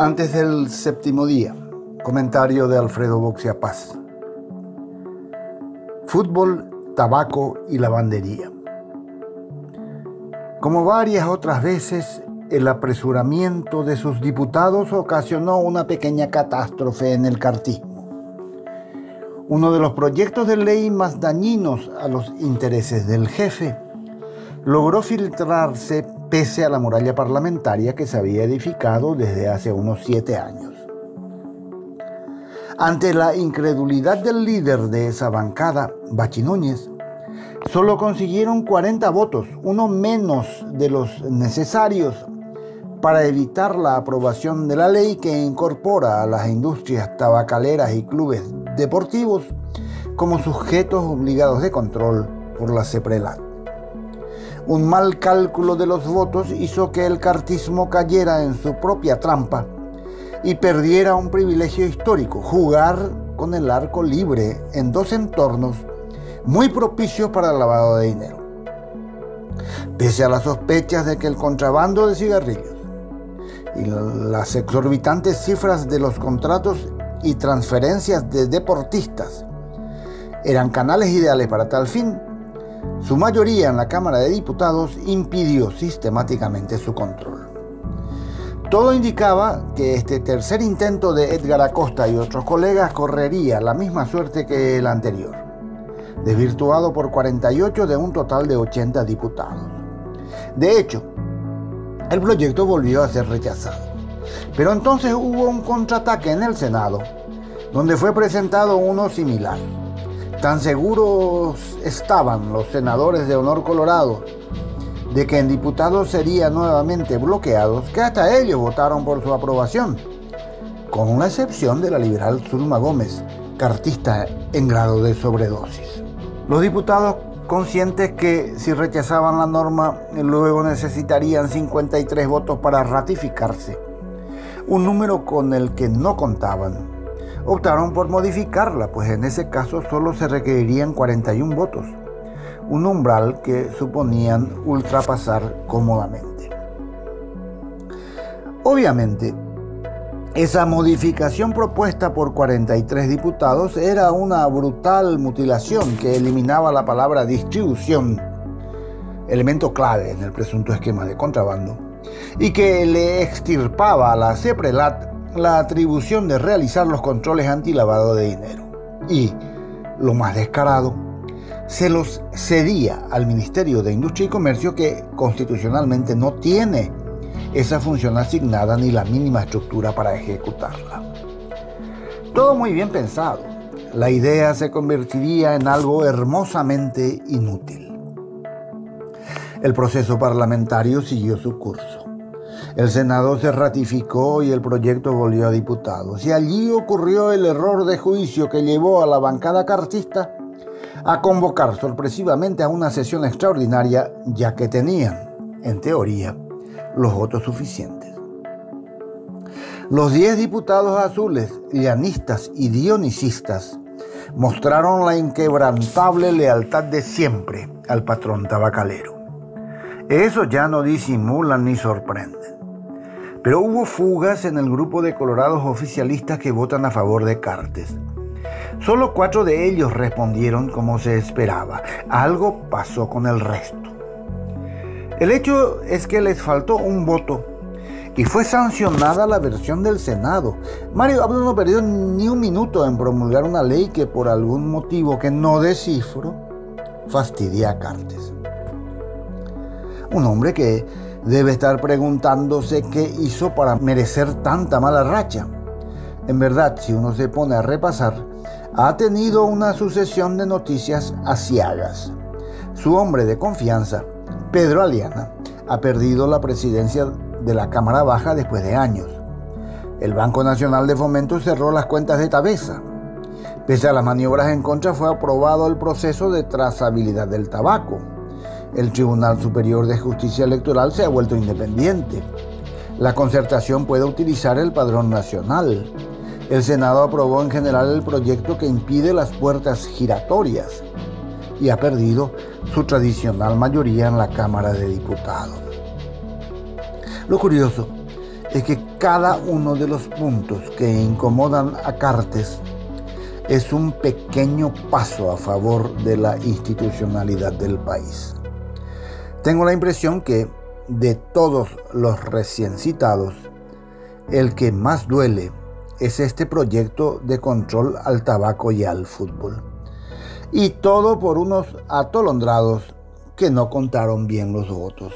Antes del séptimo día, comentario de Alfredo Boxia Paz. Fútbol, tabaco y lavandería. Como varias otras veces, el apresuramiento de sus diputados ocasionó una pequeña catástrofe en el cartismo. Uno de los proyectos de ley más dañinos a los intereses del jefe logró filtrarse pese a la muralla parlamentaria que se había edificado desde hace unos siete años. Ante la incredulidad del líder de esa bancada, Bachi Núñez, solo consiguieron 40 votos, uno menos de los necesarios para evitar la aprobación de la ley que incorpora a las industrias tabacaleras y clubes deportivos como sujetos obligados de control por la CEPRELAT. Un mal cálculo de los votos hizo que el cartismo cayera en su propia trampa y perdiera un privilegio histórico, jugar con el arco libre en dos entornos muy propicios para el lavado de dinero. Pese a las sospechas de que el contrabando de cigarrillos y las exorbitantes cifras de los contratos y transferencias de deportistas eran canales ideales para tal fin, su mayoría en la Cámara de Diputados impidió sistemáticamente su control. Todo indicaba que este tercer intento de Edgar Acosta y otros colegas correría la misma suerte que el anterior, desvirtuado por 48 de un total de 80 diputados. De hecho, el proyecto volvió a ser rechazado. Pero entonces hubo un contraataque en el Senado, donde fue presentado uno similar. Tan seguros estaban los senadores de honor colorado de que en diputados serían nuevamente bloqueados que hasta ellos votaron por su aprobación, con una excepción de la liberal Zulma Gómez, cartista en grado de sobredosis. Los diputados conscientes que si rechazaban la norma luego necesitarían 53 votos para ratificarse, un número con el que no contaban optaron por modificarla, pues en ese caso solo se requerirían 41 votos, un umbral que suponían ultrapasar cómodamente. Obviamente, esa modificación propuesta por 43 diputados era una brutal mutilación que eliminaba la palabra distribución, elemento clave en el presunto esquema de contrabando, y que le extirpaba a la CEPRELAT la atribución de realizar los controles antilavado de dinero. Y, lo más descarado, se los cedía al Ministerio de Industria y Comercio que constitucionalmente no tiene esa función asignada ni la mínima estructura para ejecutarla. Todo muy bien pensado. La idea se convertiría en algo hermosamente inútil. El proceso parlamentario siguió su curso. El Senado se ratificó y el proyecto volvió a diputados. Y allí ocurrió el error de juicio que llevó a la bancada cartista a convocar sorpresivamente a una sesión extraordinaria, ya que tenían, en teoría, los votos suficientes. Los diez diputados azules, llanistas y dionisistas mostraron la inquebrantable lealtad de siempre al patrón tabacalero. Eso ya no disimulan ni sorprenden. Pero hubo fugas en el grupo de colorados oficialistas que votan a favor de Cartes. Solo cuatro de ellos respondieron como se esperaba. Algo pasó con el resto. El hecho es que les faltó un voto y fue sancionada la versión del Senado. Mario Abdo no perdió ni un minuto en promulgar una ley que por algún motivo que no descifro fastidia a Cartes. Un hombre que debe estar preguntándose qué hizo para merecer tanta mala racha. En verdad, si uno se pone a repasar, ha tenido una sucesión de noticias asiagas. Su hombre de confianza, Pedro Aliana, ha perdido la presidencia de la Cámara Baja después de años. El Banco Nacional de Fomento cerró las cuentas de Tabesa. Pese a las maniobras en contra, fue aprobado el proceso de trazabilidad del tabaco el Tribunal Superior de Justicia Electoral se ha vuelto independiente. La concertación puede utilizar el padrón nacional. El Senado aprobó en general el proyecto que impide las puertas giratorias y ha perdido su tradicional mayoría en la Cámara de Diputados. Lo curioso es que cada uno de los puntos que incomodan a Cartes es un pequeño paso a favor de la institucionalidad del país. Tengo la impresión que de todos los recién citados, el que más duele es este proyecto de control al tabaco y al fútbol. Y todo por unos atolondrados que no contaron bien los votos.